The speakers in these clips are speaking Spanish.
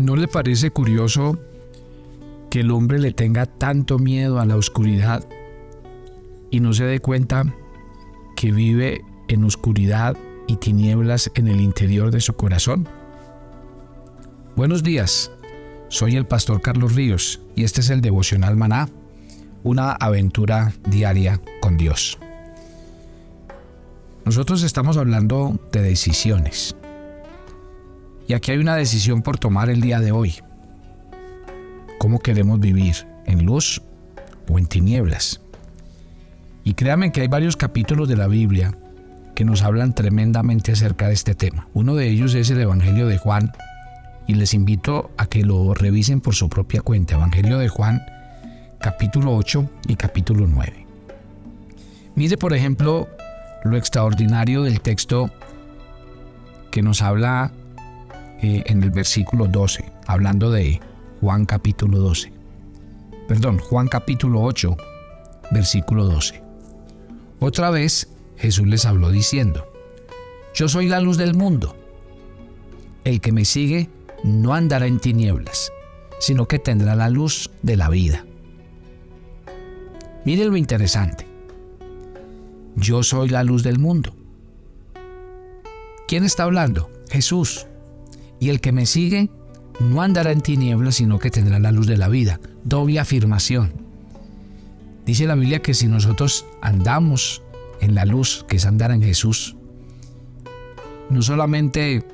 ¿No le parece curioso que el hombre le tenga tanto miedo a la oscuridad y no se dé cuenta que vive en oscuridad y tinieblas en el interior de su corazón? Buenos días, soy el pastor Carlos Ríos y este es el devocional Maná, una aventura diaria con Dios. Nosotros estamos hablando de decisiones. Y aquí hay una decisión por tomar el día de hoy. ¿Cómo queremos vivir? ¿En luz o en tinieblas? Y créanme que hay varios capítulos de la Biblia que nos hablan tremendamente acerca de este tema. Uno de ellos es el Evangelio de Juan y les invito a que lo revisen por su propia cuenta. Evangelio de Juan capítulo 8 y capítulo 9. Mire por ejemplo lo extraordinario del texto que nos habla eh, en el versículo 12, hablando de Juan capítulo 12. Perdón, Juan capítulo 8, versículo 12. Otra vez Jesús les habló diciendo, Yo soy la luz del mundo. El que me sigue no andará en tinieblas, sino que tendrá la luz de la vida. Mire lo interesante. Yo soy la luz del mundo. ¿Quién está hablando? Jesús. Y el que me sigue no andará en tinieblas, sino que tendrá la luz de la vida. Doble afirmación. Dice la Biblia que si nosotros andamos en la luz, que es andar en Jesús, no solamente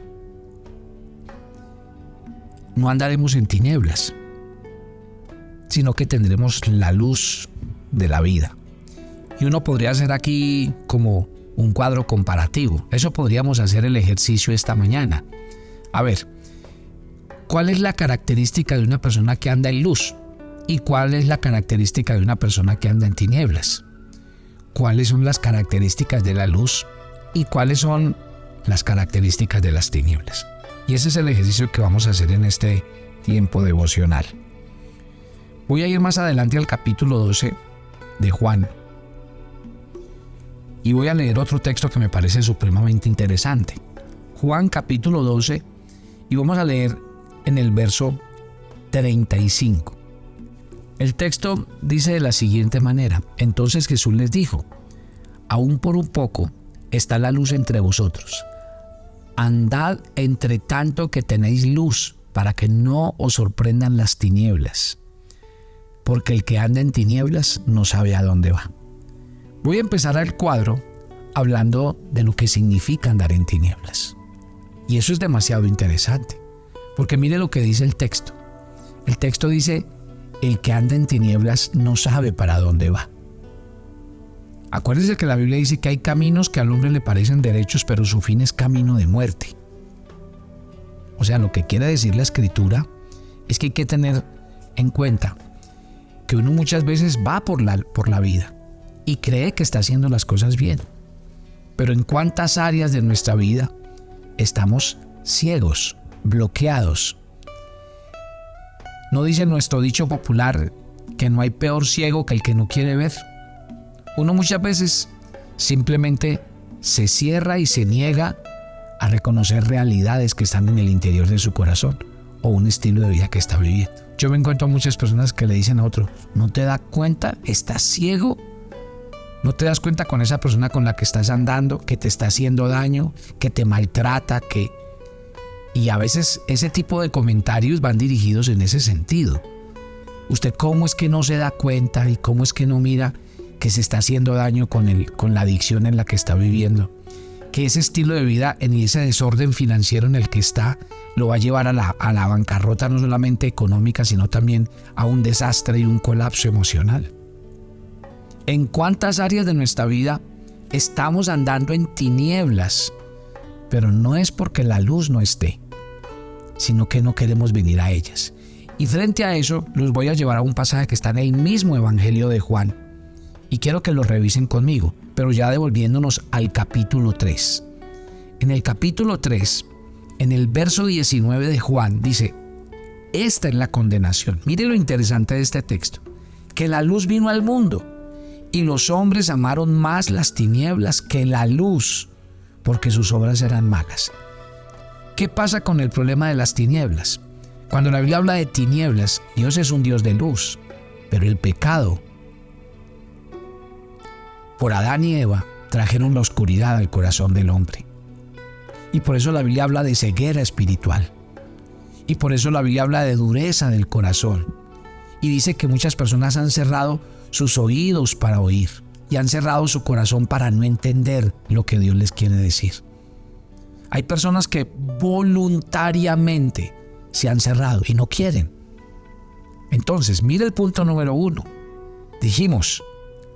no andaremos en tinieblas, sino que tendremos la luz de la vida. Y uno podría hacer aquí como un cuadro comparativo. Eso podríamos hacer el ejercicio esta mañana. A ver, ¿cuál es la característica de una persona que anda en luz? ¿Y cuál es la característica de una persona que anda en tinieblas? ¿Cuáles son las características de la luz? ¿Y cuáles son las características de las tinieblas? Y ese es el ejercicio que vamos a hacer en este tiempo devocional. Voy a ir más adelante al capítulo 12 de Juan y voy a leer otro texto que me parece supremamente interesante. Juan capítulo 12 y vamos a leer en el verso 35. El texto dice de la siguiente manera, entonces Jesús les dijo, aún por un poco está la luz entre vosotros. Andad entre tanto que tenéis luz, para que no os sorprendan las tinieblas, porque el que anda en tinieblas no sabe a dónde va. Voy a empezar el cuadro hablando de lo que significa andar en tinieblas. Y eso es demasiado interesante, porque mire lo que dice el texto. El texto dice, el que anda en tinieblas no sabe para dónde va. Acuérdense que la Biblia dice que hay caminos que al hombre le parecen derechos, pero su fin es camino de muerte. O sea, lo que quiere decir la escritura es que hay que tener en cuenta que uno muchas veces va por la, por la vida y cree que está haciendo las cosas bien. Pero en cuántas áreas de nuestra vida estamos ciegos, bloqueados. ¿No dice nuestro dicho popular que no hay peor ciego que el que no quiere ver? Uno muchas veces simplemente se cierra y se niega a reconocer realidades que están en el interior de su corazón o un estilo de vida que está viviendo. Yo me encuentro a muchas personas que le dicen a otro, ¿no te das cuenta? ¿Estás ciego? No te das cuenta con esa persona con la que estás andando, que te está haciendo daño, que te maltrata, que... Y a veces ese tipo de comentarios van dirigidos en ese sentido. ¿Usted cómo es que no se da cuenta y cómo es que no mira que se está haciendo daño con, el, con la adicción en la que está viviendo? Que ese estilo de vida, en ese desorden financiero en el que está, lo va a llevar a la, a la bancarrota no solamente económica, sino también a un desastre y un colapso emocional. ¿En cuántas áreas de nuestra vida estamos andando en tinieblas? Pero no es porque la luz no esté, sino que no queremos venir a ellas. Y frente a eso, los voy a llevar a un pasaje que está en el mismo Evangelio de Juan. Y quiero que lo revisen conmigo, pero ya devolviéndonos al capítulo 3. En el capítulo 3, en el verso 19 de Juan, dice, esta es la condenación. Mire lo interesante de este texto, que la luz vino al mundo y los hombres amaron más las tinieblas que la luz, porque sus obras eran malas. ¿Qué pasa con el problema de las tinieblas? Cuando la Biblia habla de tinieblas, Dios es un Dios de luz, pero el pecado por Adán y Eva trajeron la oscuridad al corazón del hombre. Y por eso la Biblia habla de ceguera espiritual. Y por eso la Biblia habla de dureza del corazón. Y dice que muchas personas han cerrado sus oídos para oír y han cerrado su corazón para no entender lo que Dios les quiere decir. Hay personas que voluntariamente se han cerrado y no quieren. Entonces, mire el punto número uno. Dijimos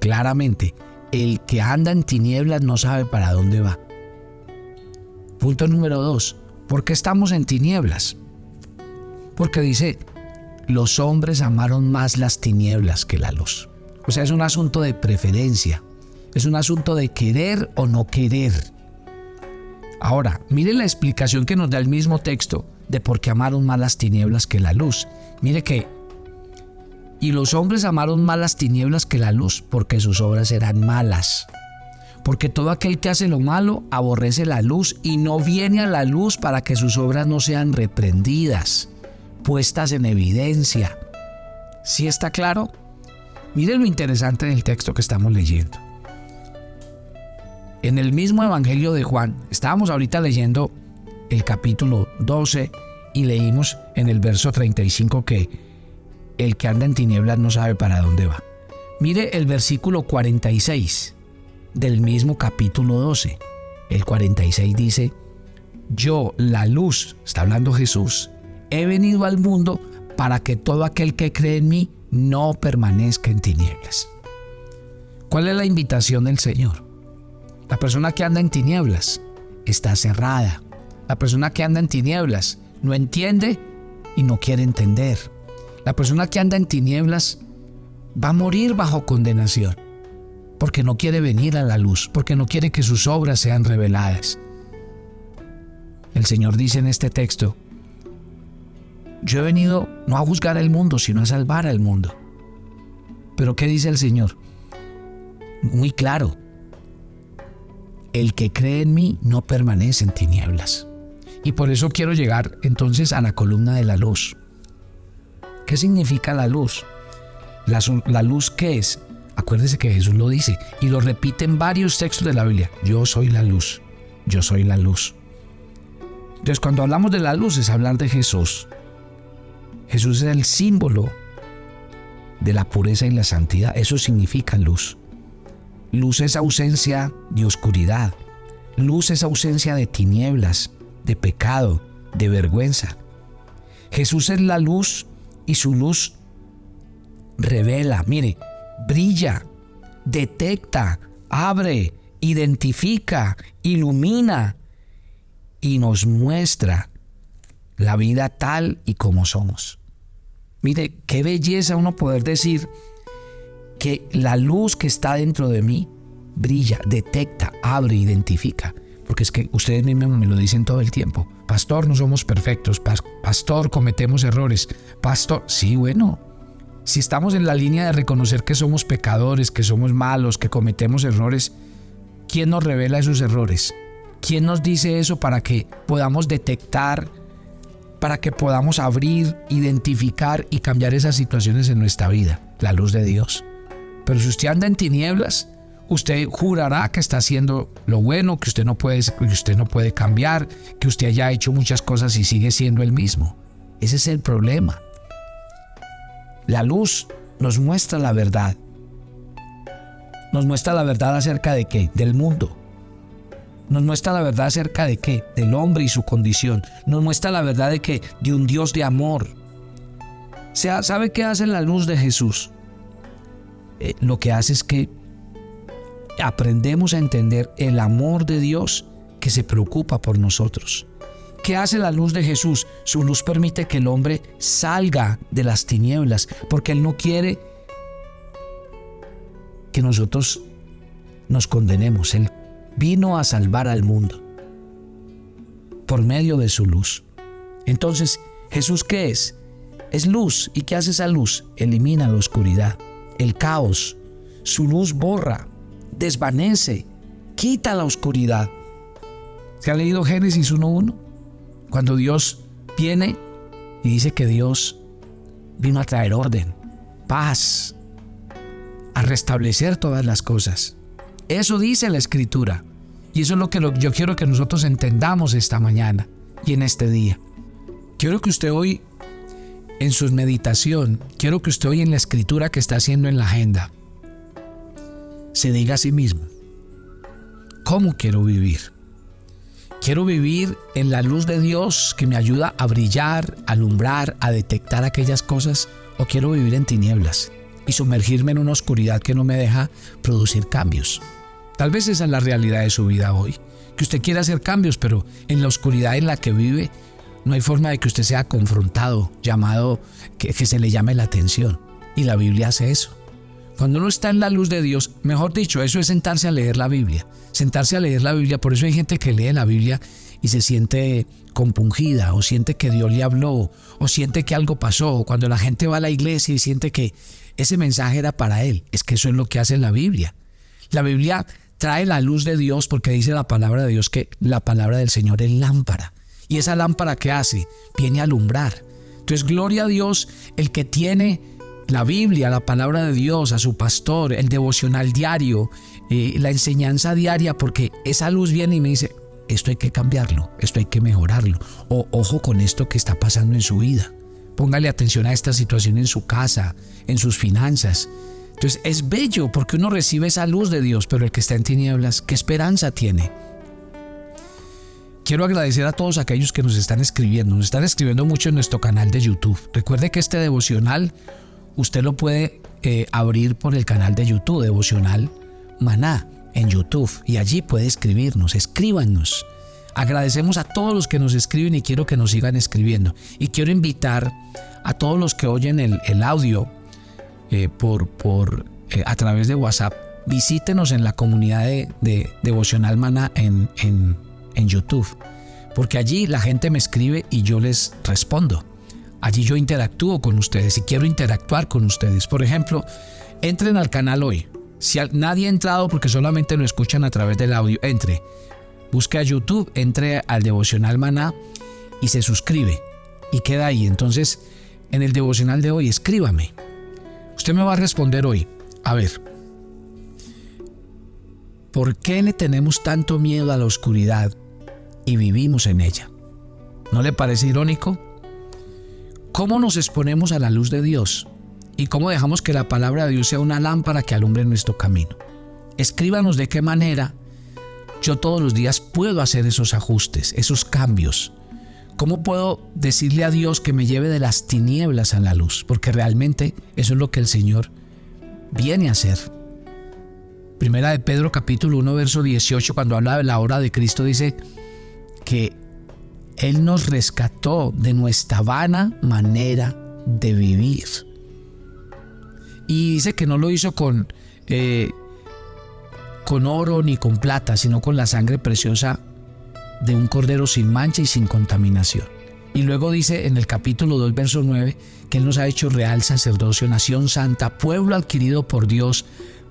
claramente, el que anda en tinieblas no sabe para dónde va. Punto número dos, ¿por qué estamos en tinieblas? Porque dice, los hombres amaron más las tinieblas que la luz. O sea, es un asunto de preferencia, es un asunto de querer o no querer. Ahora, mire la explicación que nos da el mismo texto de por qué amaron más las tinieblas que la luz. Mire que y los hombres amaron más las tinieblas que la luz, porque sus obras eran malas. Porque todo aquel que hace lo malo aborrece la luz y no viene a la luz para que sus obras no sean reprendidas, puestas en evidencia. ¿Sí está claro? Miren lo interesante del texto que estamos leyendo. En el mismo Evangelio de Juan, estábamos ahorita leyendo el capítulo 12 y leímos en el verso 35 que el que anda en tinieblas no sabe para dónde va. Mire el versículo 46 del mismo capítulo 12. El 46 dice, yo, la luz, está hablando Jesús, he venido al mundo para que todo aquel que cree en mí no permanezca en tinieblas. ¿Cuál es la invitación del Señor? La persona que anda en tinieblas está cerrada. La persona que anda en tinieblas no entiende y no quiere entender. La persona que anda en tinieblas va a morir bajo condenación, porque no quiere venir a la luz, porque no quiere que sus obras sean reveladas. El Señor dice en este texto, yo he venido no a juzgar al mundo, sino a salvar al mundo. Pero ¿qué dice el Señor? Muy claro, el que cree en mí no permanece en tinieblas. Y por eso quiero llegar entonces a la columna de la luz. ¿Qué significa la luz? La, luz qué es? Acuérdese que Jesús lo dice y lo repite en varios textos de la Biblia. Yo soy la luz. Yo soy la luz. Entonces cuando hablamos de la luz es hablar de Jesús. Jesús es el símbolo de la pureza y la santidad. Eso significa luz. Luz es ausencia de oscuridad. Luz es ausencia de tinieblas, de pecado, de vergüenza. Jesús es la luz y su luz revela, mire, brilla, detecta, abre, identifica, ilumina y nos muestra la vida tal y como somos. Mire, qué belleza uno poder decir que la luz que está dentro de mí brilla, detecta, abre, identifica. Porque es que ustedes mismos me lo dicen todo el tiempo. Pastor, no somos perfectos. Pastor, cometemos errores. Pastor, sí, bueno. Si estamos en la línea de reconocer que somos pecadores, que somos malos, que cometemos errores, ¿quién nos revela esos errores? ¿Quién nos dice eso para que podamos detectar, para que podamos abrir, identificar y cambiar esas situaciones en nuestra vida? La luz de Dios. Pero si usted anda en tinieblas, usted jurará que está haciendo lo bueno, que usted no puede, que usted no puede cambiar, que usted haya hecho muchas cosas y sigue siendo el mismo. Ese es el problema. La luz nos muestra la verdad. Nos muestra la verdad acerca de qué? Del mundo. Nos muestra la verdad acerca de qué? Del hombre y su condición. Nos muestra la verdad de qué? De un Dios de amor. sea, ¿sabe qué hace la luz de Jesús? Eh, lo que hace es que aprendemos a entender el amor de Dios que se preocupa por nosotros. ¿Qué hace la luz de Jesús? Su luz permite que el hombre salga de las tinieblas, porque Él no quiere que nosotros nos condenemos. Él vino a salvar al mundo por medio de su luz. Entonces, ¿Jesús qué es? Es luz. ¿Y qué hace esa luz? Elimina la oscuridad, el caos. Su luz borra desvanece, quita la oscuridad. ¿Se ha leído Génesis 1.1? Cuando Dios viene Y dice que Dios vino a traer orden, paz, a restablecer todas las cosas. Eso dice la escritura. Y eso es lo que yo quiero que nosotros entendamos esta mañana y en este día. Quiero que usted hoy, en su meditación, quiero que usted hoy en la escritura que está haciendo en la agenda, se diga a sí mismo, ¿cómo quiero vivir? Quiero vivir en la luz de Dios que me ayuda a brillar, a alumbrar, a detectar aquellas cosas, o quiero vivir en tinieblas y sumergirme en una oscuridad que no me deja producir cambios. Tal vez esa es la realidad de su vida hoy, que usted quiere hacer cambios, pero en la oscuridad en la que vive no hay forma de que usted sea confrontado, llamado, que, se le llame la atención. Y la Biblia hace eso. Cuando uno está en la luz de Dios, mejor dicho, eso es sentarse a leer la Biblia. Sentarse a leer la Biblia, por eso hay gente que lee la Biblia y se siente compungida o siente que Dios le habló o siente que algo pasó cuando la gente va a la iglesia y siente que ese mensaje era para él. Es que eso es lo que hace la Biblia. La Biblia trae la luz de Dios porque dice la palabra de Dios que la palabra del Señor es lámpara. Y esa lámpara que hace viene a alumbrar. Entonces, gloria a Dios, el que tiene la Biblia, la palabra de Dios, a su pastor, el devocional diario, eh, la enseñanza diaria, porque esa luz viene y me dice, esto hay que cambiarlo, esto hay que mejorarlo. O ojo con esto que está pasando en su vida. Póngale atención a esta situación en su casa, en sus finanzas. Entonces es bello porque uno recibe esa luz de Dios, pero el que está en tinieblas, ¿qué esperanza tiene? Quiero agradecer a todos aquellos que nos están escribiendo. Nos están escribiendo mucho en nuestro canal de YouTube. Recuerde que este devocional usted lo puede eh, abrir por el canal de YouTube, devocional Maná, en YouTube. Y allí puede escribirnos, escríbanos. Agradecemos a todos los que nos escriben y quiero que nos sigan escribiendo. Y quiero invitar a todos los que oyen el audio eh, por, por, eh, a través de WhatsApp, visítenos en la comunidad de, Devocional Mana en, en, YouTube, porque allí la gente me escribe y yo les respondo. Allí yo interactúo con ustedes y quiero interactuar con ustedes. Por ejemplo, entren al canal hoy. Si nadie ha entrado porque solamente lo escuchan a través del audio, entre. Busque a YouTube, entre al devocional maná y se suscribe. Y queda ahí. Entonces, en el devocional de hoy, escríbame. Usted me va a responder hoy, a ver, ¿por qué le tenemos tanto miedo a la oscuridad y vivimos en ella? ¿No le parece irónico? ¿Cómo nos exponemos a la luz de Dios? ¿Y cómo dejamos que la palabra de Dios sea una lámpara que alumbre nuestro camino? Escríbanos de qué manera yo todos los días puedo hacer esos ajustes, esos cambios, ¿Cómo puedo decirle a Dios que me lleve de las tinieblas a la luz? Porque realmente eso es lo que el Señor viene a hacer. Primera de Pedro capítulo 1 verso 18 cuando habla de la hora de Cristo dice que Él nos rescató de nuestra vana manera de vivir. Y dice que no lo hizo con, eh, con oro ni con plata, sino con la sangre preciosa de un cordero sin mancha y sin contaminación. Y luego dice en el capítulo 2, verso 9, que Él nos ha hecho real sacerdocio, nación santa, pueblo adquirido por Dios,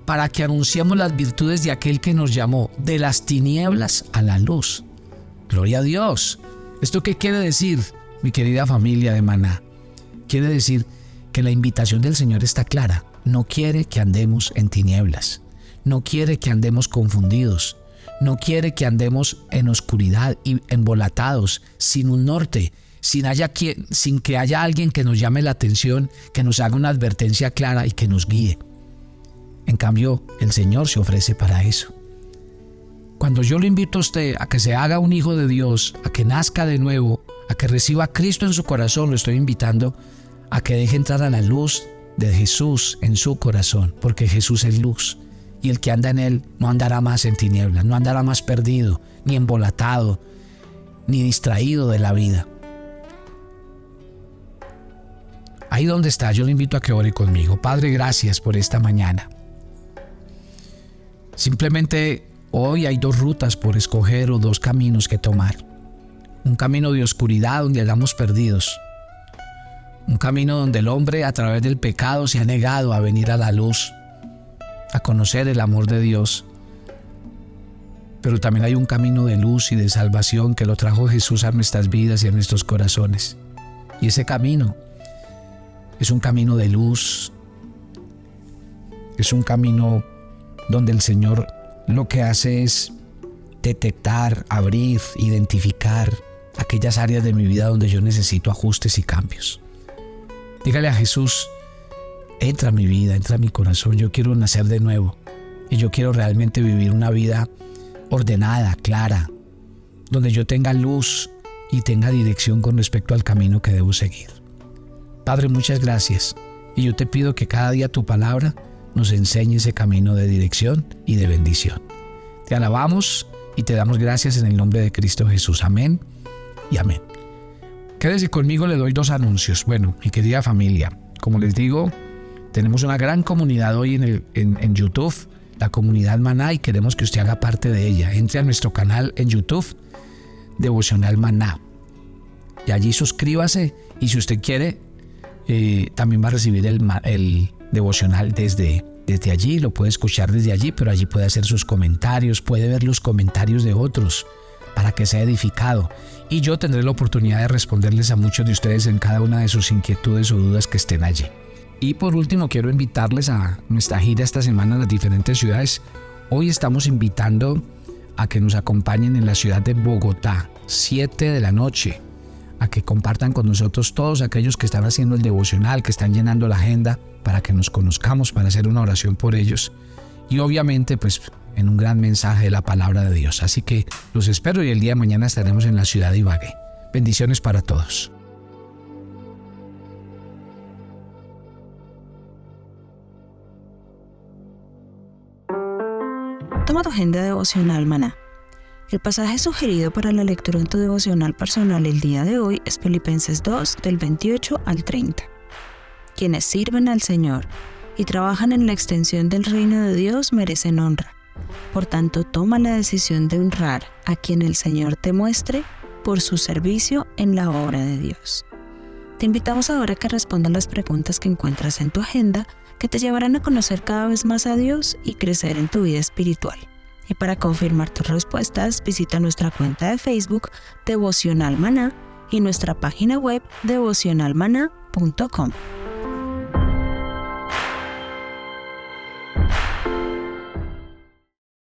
para que anunciamos las virtudes de aquel que nos llamó de las tinieblas a la luz. Gloria a Dios. ¿Esto qué quiere decir, mi querida familia de Maná? Quiere decir que la invitación del Señor está clara. No quiere que andemos en tinieblas. No quiere que andemos confundidos no quiere que andemos en oscuridad y embolatados, sin un norte, sin, que haya alguien que nos llame la atención, que nos haga una advertencia clara y que nos guíe. En cambio, el Señor se ofrece para eso. Cuando yo le invito a usted a que se haga un hijo de Dios, a que nazca de nuevo, a que reciba a Cristo en su corazón, lo estoy invitando a que deje entrar a la luz de Jesús en su corazón, porque Jesús es luz y el que anda en él no andará más en tinieblas, no andará más perdido, ni embolatado, ni distraído de la vida. Ahí donde está, yo le invito a que ore conmigo. Padre, gracias por esta mañana. Simplemente hoy hay dos rutas por escoger o dos caminos que tomar. Un camino de oscuridad donde andamos perdidos. Un camino donde el hombre a través del pecado se ha negado a venir a la luz a conocer el amor de Dios. Pero también hay un camino de luz y de salvación que lo trajo Jesús a nuestras vidas y a nuestros corazones. Y ese camino es un camino de luz, es un camino donde el Señor lo que hace es detectar, abrir, identificar aquellas áreas de mi vida donde yo necesito ajustes y cambios. Dígale a Jesús, entra a mi vida, entra a mi corazón, yo quiero nacer de nuevo y yo quiero realmente vivir una vida ordenada, clara, donde yo tenga luz y tenga dirección con respecto al camino que debo seguir. Padre, muchas gracias y yo te pido que cada día tu palabra nos enseñe ese camino de dirección y de bendición. Te alabamos y te damos gracias en el nombre de Cristo Jesús. Amén y amén. Quédese conmigo, le doy dos anuncios. Bueno, mi querida familia, como les digo, tenemos una gran comunidad hoy en, el, en, YouTube, la comunidad Maná, y queremos que usted haga parte de ella. Entre a nuestro canal en YouTube, Devocional Maná. Y allí suscríbase y si usted quiere, eh, también va a recibir el, el devocional desde, desde allí, lo puede escuchar desde allí, pero allí puede hacer sus comentarios, puede ver los comentarios de otros para que sea edificado. Y yo tendré la oportunidad de responderles a muchos de ustedes en cada una de sus inquietudes o dudas que estén allí. Y por último, quiero invitarles a nuestra gira esta semana en las diferentes ciudades. Hoy estamos invitando a que nos acompañen en la ciudad de Bogotá, 7 de la noche, a que compartan con nosotros todos aquellos que están haciendo el devocional, que están llenando la agenda, para que nos conozcamos, para hacer una oración por ellos. Y obviamente, pues en un gran mensaje de la palabra de Dios. Así que los espero y el día de mañana estaremos en la ciudad de Ibagué. Bendiciones para todos. Tu agenda devocional, maná. El pasaje sugerido para la lectura en tu devocional personal el día de hoy es Filipenses 2 del 28 al 30. Quienes sirven al Señor y trabajan en la extensión del reino de Dios merecen honra por tanto, toma la decisión de honrar a quien el Señor te muestre por su servicio en la obra de Dios. Te invitamos ahora a que respondas las preguntas que encuentras en tu agenda que te llevarán a conocer cada vez más a Dios y crecer en tu vida espiritual. Y para confirmar tus respuestas, visita nuestra cuenta de Facebook Devocional Maná y nuestra página web devocionalmaná.com.